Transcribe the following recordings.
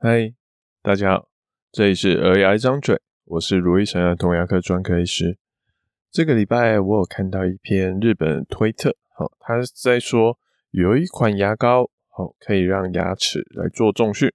嗨，大家好，这里是儿牙一张嘴，我是如意成儿童牙科专科医师。这个礼拜我有看到一篇日本推特，好，他在说有一款牙膏，好，可以让牙齿来做重训。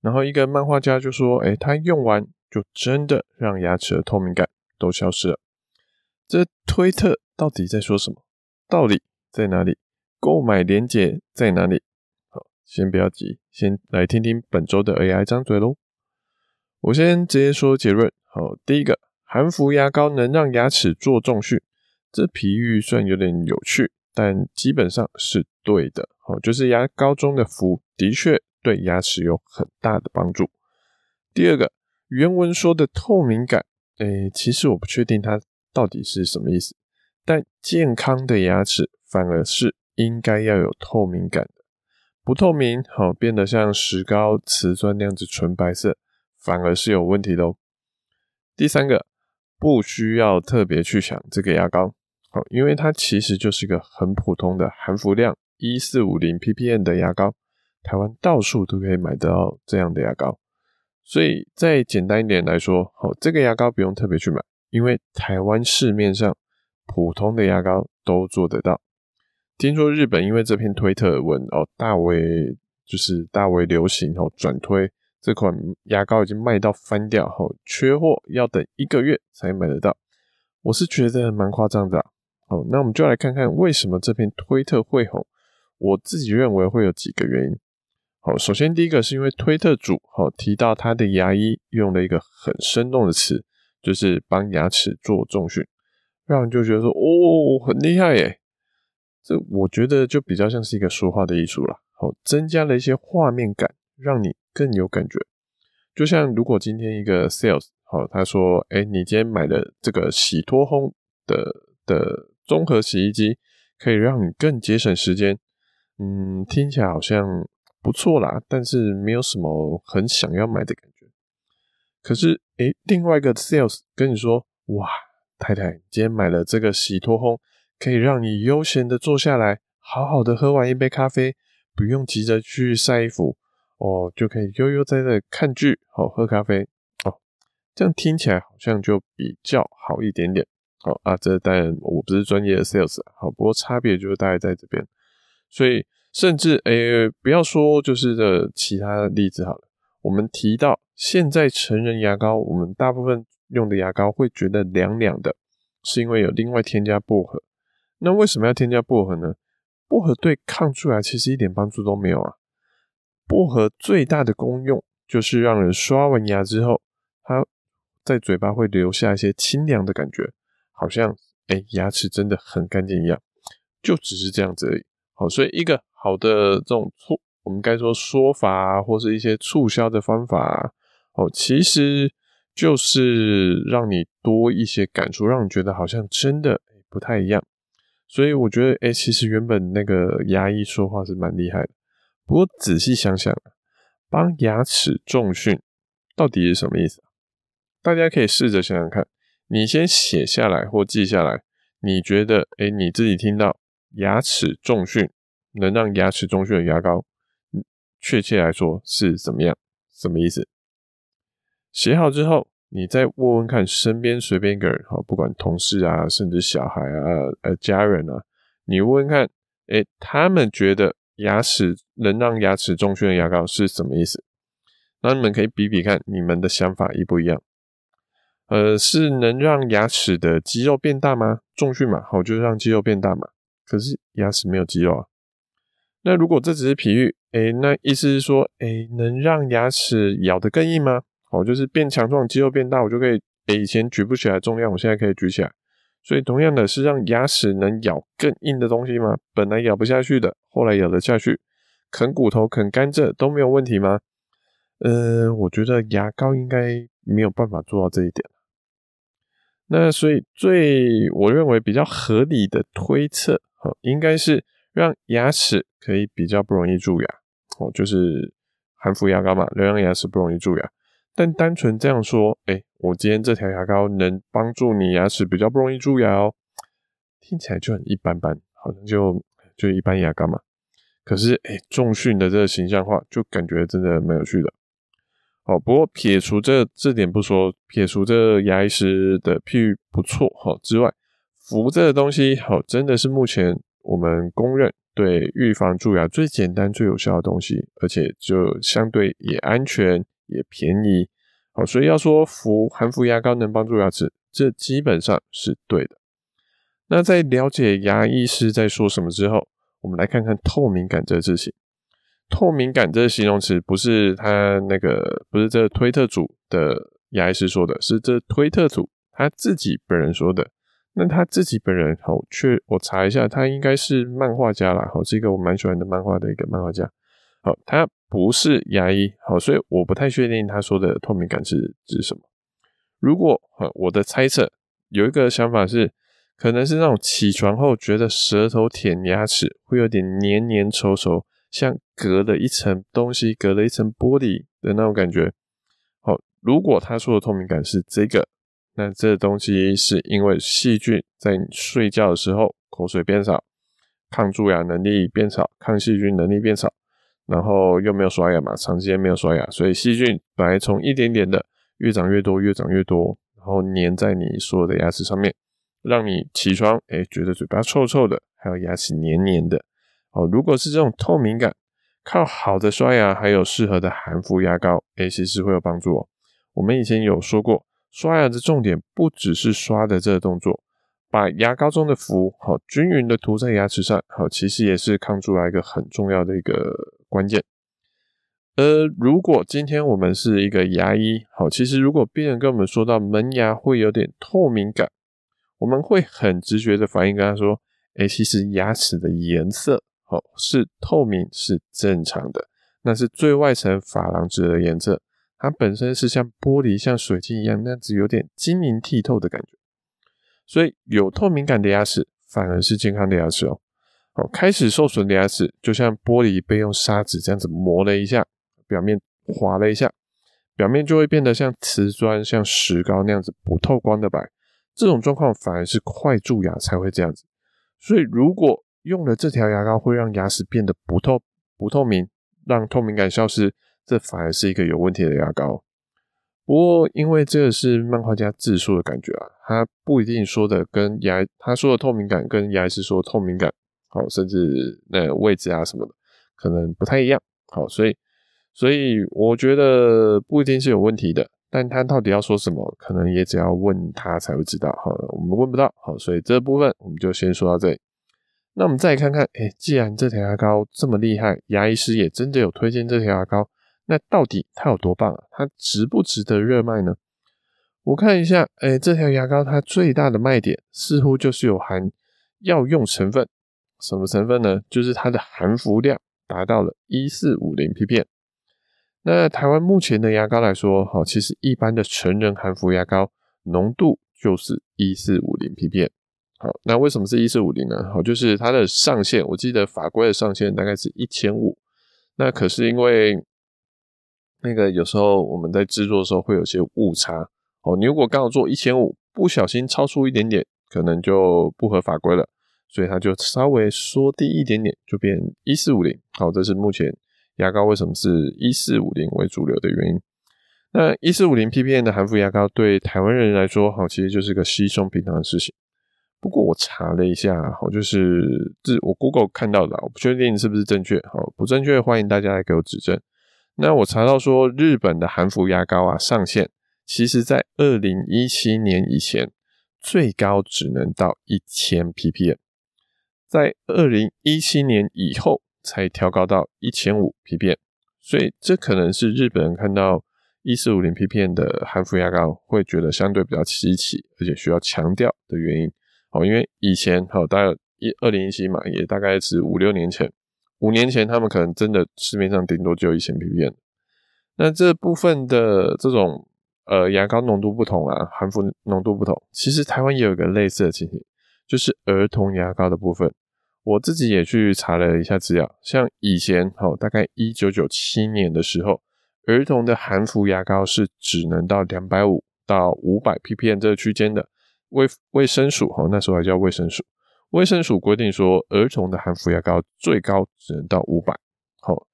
然后一个漫画家就说，哎，他用完就真的让牙齿的透明感都消失了。这推特到底在说什么？道理在哪里？购买链接在哪里？好，先不要急，先来听听本周的 AI 张嘴喽。我先直接说结论。好，第一个，含氟牙膏能让牙齿做重训，这比喻算有点有趣，但基本上是对的。好，就是牙膏中的氟的确对牙齿有很大的帮助。第二个，原文说的透明感，诶，其实我不确定它到底是什么意思，但健康的牙齿反而是。应该要有透明感的，不透明，好变得像石膏、瓷砖那样子纯白色，反而是有问题的哦。第三个，不需要特别去想这个牙膏，好，因为它其实就是一个很普通的含氟量一四五零 ppm 的牙膏，台湾到处都可以买得到这样的牙膏，所以再简单一点来说，好，这个牙膏不用特别去买，因为台湾市面上普通的牙膏都做得到。听说日本因为这篇推特文哦，大为就是大为流行哦，转推这款牙膏已经卖到翻掉后，缺货要等一个月才买得到。我是觉得蛮夸张的啊。好，那我们就来看看为什么这篇推特会红。我自己认为会有几个原因。好，首先第一个是因为推特主好提到他的牙医用了一个很生动的词，就是帮牙齿做重训，让人就觉得说哦，很厉害耶。这我觉得就比较像是一个说话的艺术了，好，增加了一些画面感，让你更有感觉。就像如果今天一个 sales，好，他说，哎，你今天买的这个洗脱烘的的综合洗衣机，可以让你更节省时间，嗯，听起来好像不错啦，但是没有什么很想要买的感觉。可是，哎，另外一个 sales 跟你说，哇，太太，今天买了这个洗脱烘。可以让你悠闲的坐下来，好好的喝完一杯咖啡，不用急着去晒衣服哦，就可以悠悠哉哉看剧，好喝咖啡哦，这样听起来好像就比较好一点点。好啊，这当然我不是专业的 sales，好，不过差别就是大概在这边。所以甚至诶、不要说就是这其他的例子好了，我们提到现在成人牙膏，我们大部分用的牙膏会觉得凉凉的，是因为有另外添加薄荷。那为什么要添加薄荷呢？薄荷对抗蛀牙其实一点帮助都没有啊。薄荷最大的功用就是让人刷完牙之后，它在嘴巴会留下一些清凉的感觉，好像哎、牙齿真的很干净一样，就只是这样子而已。好，所以一个好的这种促，我们该说说法啊，或是一些促销的方法，哦，其实就是让你多一些感触，让你觉得好像真的不太一样。所以我觉得，哎、其实原本那个牙医说话是蛮厉害的。不过仔细想想，帮牙齿重训到底是什么意思？大家可以试着想想看。你先写下来或记下来，你觉得，哎、你自己听到牙齿重训能让牙齿重训的牙膏，确切来说是怎么样？什么意思？写好之后。你再问问看身边随便一个人，好，不管同事啊，甚至小孩啊，呃，家人啊，你问问看，诶，他们觉得牙齿能让牙齿重训的牙膏是什么意思？那你们可以比比看，你们的想法一不一样？呃，是能让牙齿的肌肉变大吗？重训嘛，好，就让肌肉变大嘛。可是牙齿没有肌肉啊。那如果这只是比喻，诶，那意思是说，诶，能让牙齿咬得更硬吗？哦，就是变强壮，肌肉变大，我就可以，诶，以前举不起来重量，我现在可以举起来。所以同样的是让牙齿能咬更硬的东西吗？本来咬不下去的，后来咬得下去。啃骨头、啃甘蔗都没有问题吗？呃，我觉得牙膏应该没有办法做到这一点。那所以最我认为比较合理的推测，哦，应该是让牙齿可以比较不容易蛀牙。哦，就是含氟牙膏嘛，能让牙齿不容易蛀牙。但单纯这样说，哎、我今天这条牙膏能帮助你牙齿比较不容易蛀牙哦，听起来就很一般般，好像就就一般牙膏嘛。可是，哎、欸，重训的这个形象化，就感觉真的蛮有趣的。好，不过撇除这这点不说，撇除这牙医师的譬喻不错哈之外，氟这个东西好真的是目前我们公认对预防蛀牙最简单、最有效的东西，而且就相对也安全也便宜。好，所以要说氟含氟牙膏能帮助牙齿，这基本上是对的。那在了解牙医师在说什么之后，我们来看看透明感这个事情。透明感这个形容词不是他那个，不是这推特组的牙医师说的，是这推特组他自己本人说的。那他自己本人，好，确我查一下，他应该是漫画家啦，好，是一个我蛮喜欢的漫画的一个漫画家。好，他不是牙医，好，所以我不太确定他说的透明感是指什么。如果，好，我的猜测有一个想法是，可能是那种起床后觉得舌头舔牙齿会有点黏黏稠稠，像隔了一层东西，隔了一层玻璃的那种感觉。好，如果他说的透明感是这个。那这东西是因为细菌在你睡觉的时候口水变少，抗蛀牙能力变少，抗细菌能力变少，然后又没有刷牙嘛，长时间没有刷牙，所以细菌本来从一点点的越长越多，越长越多，然后粘在你所有的牙齿上面，让你起床哎觉得嘴巴臭臭的，还有牙齿黏黏的。哦，如果是这种透明感，靠好的刷牙还有适合的含氟牙膏，哎其实会有帮助哦。我们以前有说过。刷牙的重点不只是刷的这个动作，把牙膏中的氟好均匀的涂在牙齿上，好，其实也是抗蛀牙一个很重要的一个关键。而如果今天我们是一个牙医，好，其实如果病人跟我们说到门牙会有点透明感，我们会很直觉的反应跟他说，哎，其实牙齿的颜色好是透明是正常的，那是最外层珐琅质的颜色。它本身是像玻璃、像水晶一样那样子，有点晶莹剔透的感觉，所以有透明感的牙齿反而是健康的牙齿哦。好，开始受损的牙齿就像玻璃被用砂纸这样子磨了一下，表面划了一下，表面就会变得像瓷砖、像石膏那样子不透光的白。这种状况反而是快蛀牙才会这样子。所以如果用了这条牙膏会让牙齿变得不透不透明，让透明感消失。这反而是一个有问题的牙膏。不过，因为这个是漫画家自述的感觉啊，他不一定说的跟牙他说的透明感跟牙医师说的透明感，好，甚至那位置啊什么的，可能不太一样。好，所以，所以我觉得不一定是有问题的，但他到底要说什么，可能也只要问他才会知道。好，我们问不到。好，所以这部分我们就先说到这里。那我们再看看，哎，既然这条牙膏这么厉害，牙医师也真的有推荐这条牙膏。那到底它有多棒啊？它值不值得热卖呢？我看一下，哎，这条牙膏它最大的卖点似乎就是有含药用成分。什么成分呢？就是它的含氟量达到了一四五零 ppm。那台湾目前的牙膏来说，好，其实一般的成人含氟牙膏浓度就是一四五零 ppm。好，那为什么是一四五零呢？好，就是它的上限，我记得法规的上限大概是一千五。那可是因为那个有时候我们在制作的时候会有些误差哦，你如果刚好做一千五，不小心超出一点点，可能就不合法规了，所以它就稍微缩低一点点，就变一四五零。好，这是目前牙膏为什么是一四五零为主流的原因。那一四五零 ppm 的含氟牙膏对台湾人来说，好，其实就是个稀松平常的事情。不过我查了一下，好，就是这我 Google 看到的，我不确定是不是正确，好，不正确欢迎大家来给我指正。那我查到说，日本的含氟牙膏啊，上限其实在二零一七年以前，最高只能到一千 ppm，在二零一七年以后才调高到一千五 ppm，所以这可能是日本人看到一四五零 ppm 的含氟牙膏会觉得相对比较稀奇，而且需要强调的原因。哦，因为以前哦，大概一二零一七嘛，也大概是五六年前。五年前，他们可能真的市面上顶多就一千 ppm。那这部分的这种呃牙膏浓度不同啊，含氟浓度不同，其实台湾也有一个类似的情形，就是儿童牙膏的部分。我自己也去查了一下资料，像以前哦，大概一九九七年的时候，儿童的含氟牙膏是只能到两百五到五百 ppm 这个区间的。卫卫生署哦，那时候还叫卫生署。卫生署规定说，儿童的含氟牙膏最高只能到五百。好，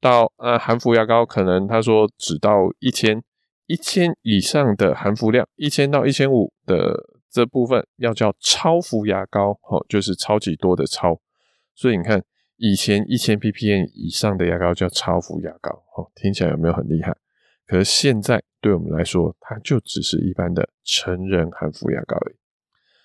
到呃含氟牙膏，可能他说只到一千一千以上的含氟量，一千到一千五的这部分要叫超氟牙膏，哦，就是超级多的超。所以你看，以前一千 ppm 以上的牙膏叫超氟牙膏，哦，听起来有没有很厉害？可是现在对我们来说，它就只是一般的成人含氟牙膏而已。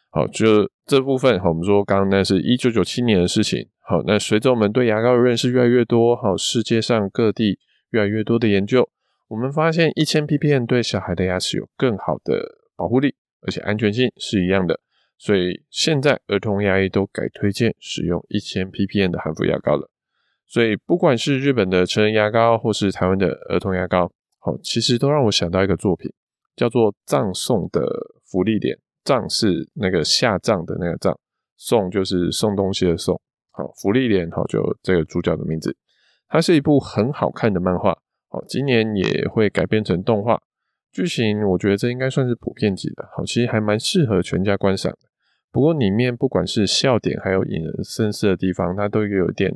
好，就这部分，好我们说刚刚那是一九九七年的事情。好，那随着我们对牙膏的认识越来越多，好，世界上各地越来越多的研究，我们发现一千 ppm 对小孩的牙齿有更好的保护力，而且安全性是一样的。所以现在儿童牙医都改推荐使用一千 ppm 的含氟牙膏了。所以不管是日本的成人牙膏，或是台湾的儿童牙膏，好，其实都让我想到一个作品，叫做葬送的福利莲。葬是那个下葬的那个葬，送就是送东西的送。好，福利莲好，就这个主角的名字。它是一部很好看的漫画，好，今年也会改编成动画。剧情我觉得这应该算是普遍级的，好，其实还蛮适合全家观赏的。不过里面不管是笑点，还有引人深思的地方，它都有一点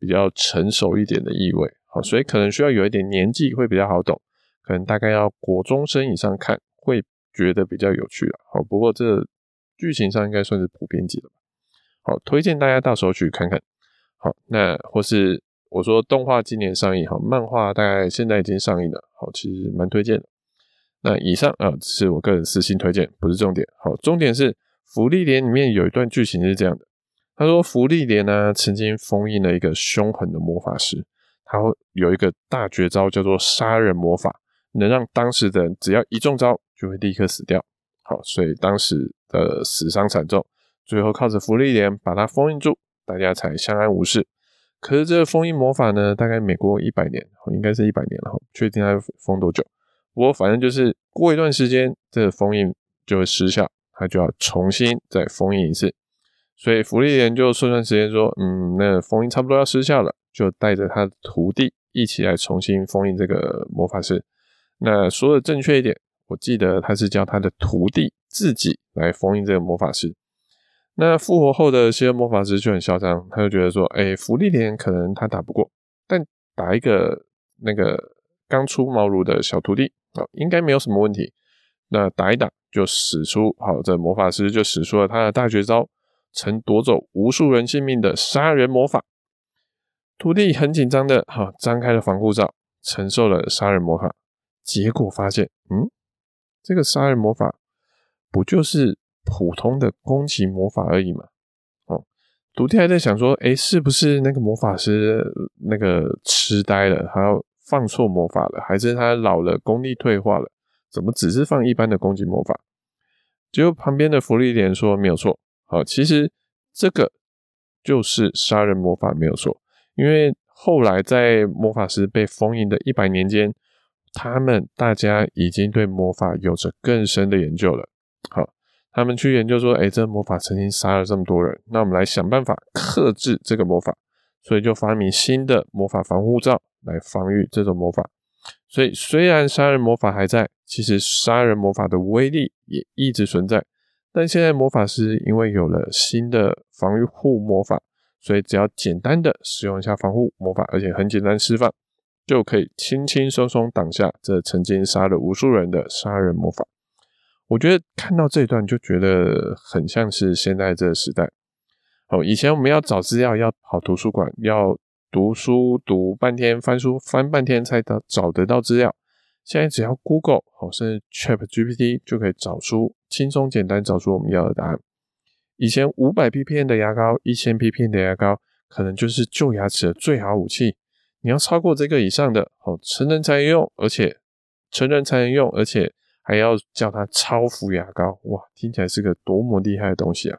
比较成熟一点的意味。好，所以可能需要有一点年纪会比较好懂，可能大概要国中生以上看会。觉得比较有趣了，好，不过这剧情上应该算是普遍级的吧，好，推荐大家到时候去看看，好，那或是我说动画今年上映，好，漫画大概现在已经上映了，好，其实蛮推荐的。那以上啊，是我个人私心推荐，不是重点，好，重点是芙莉莲里面有一段剧情是这样的，他说芙莉莲呢曾经封印了一个凶狠的魔法师，他会有一个大绝招叫做杀人魔法，能让当时的人只要一中招。就会立刻死掉，好，所以当时的死伤惨重，最后靠着芙莉莲把它封印住，大家才相安无事。可是这个封印魔法呢，大概每过一百年，应该是一百年了，确定它封多久？我反正就是过一段时间，这个封印就会失效，它就要重新再封印一次。所以芙莉莲就算算时间说，嗯，那封印差不多要失效了，就带着他的徒弟一起来重新封印这个魔法师。那说的正确一点。我记得他是叫他的徒弟自己来封印这个魔法师。那复活后的邪恶魔法师就很嚣张，他就觉得说：“哎、欸，芙莉莲可能他打不过，但打一个那个刚出茅庐的小徒弟啊，应该没有什么问题。那打一打就使出，好，这魔法师就使出了他的大绝招，曾夺走无数人性命的杀人魔法。徒弟很紧张的，哈，张开了防护罩，承受了杀人魔法，结果发现，嗯。”这个杀人魔法不就是普通的攻击魔法而已嘛？哦，徒弟还在想说，诶，是不是那个魔法师那个痴呆了，还要放错魔法了，还是他老了，功力退化了？怎么只是放一般的攻击魔法？结果旁边的福利莲说没有错，好，其实这个就是杀人魔法没有错，因为后来在魔法师被封印的一百年间。他们大家已经对魔法有着更深的研究了。好，他们去研究说，诶，这魔法曾经杀了这么多人，那我们来想办法克制这个魔法，所以就发明新的魔法防护罩来防御这种魔法。所以虽然杀人魔法还在，其实杀人魔法的威力也一直存在。但现在魔法师因为有了新的防御护魔法，所以只要简单的使用一下防护魔法，而且很简单释放。就可以轻轻松松挡下这曾经杀了无数人的杀人魔法。我觉得看到这一段就觉得很像是现在这个时代。哦，以前我们要找资料要跑图书馆，要读书读半天，翻书翻半天才找找得到资料。现在只要 Google 哦，甚至 ChatGPT 就可以找出轻松简单找出我们要的答案。以前五百 ppm 的牙膏，一千 ppm 的牙膏，可能就是救牙齿的最好武器。你要超过这个以上的，哦，成人才能用，而且成人才能用，而且还要叫它超氟牙膏，哇，听起来是个多么厉害的东西啊！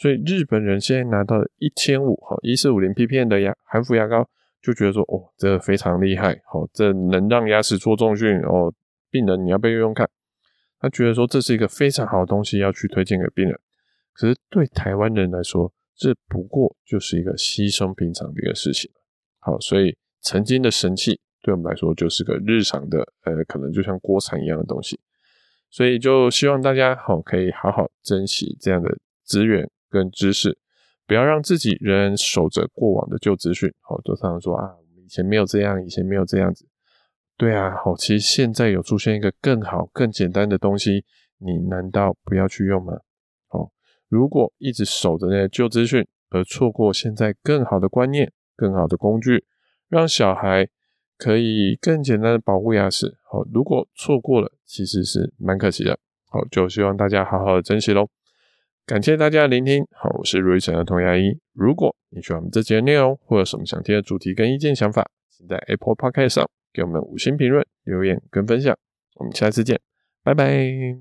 所以日本人现在拿到一千五，哈，一四五零 ppm 的牙含氟牙膏，就觉得说，哦，这个非常厉害，哦，这能让牙齿做重训，哦，病人你要不要用用看？他觉得说这是一个非常好的东西，要去推荐给病人。可是对台湾人来说，这不过就是一个稀松平常的一个事情。好，所以曾经的神器对我们来说就是个日常的，呃，可能就像锅铲一样的东西。所以就希望大家好，可以好好珍惜这样的资源跟知识，不要让自己仍然守着过往的旧资讯。好，就常常说啊，我们以前没有这样，以前没有这样子。对啊，好，其实现在有出现一个更好、更简单的东西，你难道不要去用吗？哦，如果一直守着那些旧资讯，而错过现在更好的观念、更好的工具，让小孩可以更简单的保护牙齿。好，如果错过了，其实是蛮可惜的。好，就希望大家好好的珍惜喽。感谢大家的聆听。好，我是如意城的童牙医。如果你喜欢我们这节的内容，或有什么想听的主题跟意见想法，请在 Apple Podcast 上。给我们五星评论、留言跟分享，我们下次见，拜拜。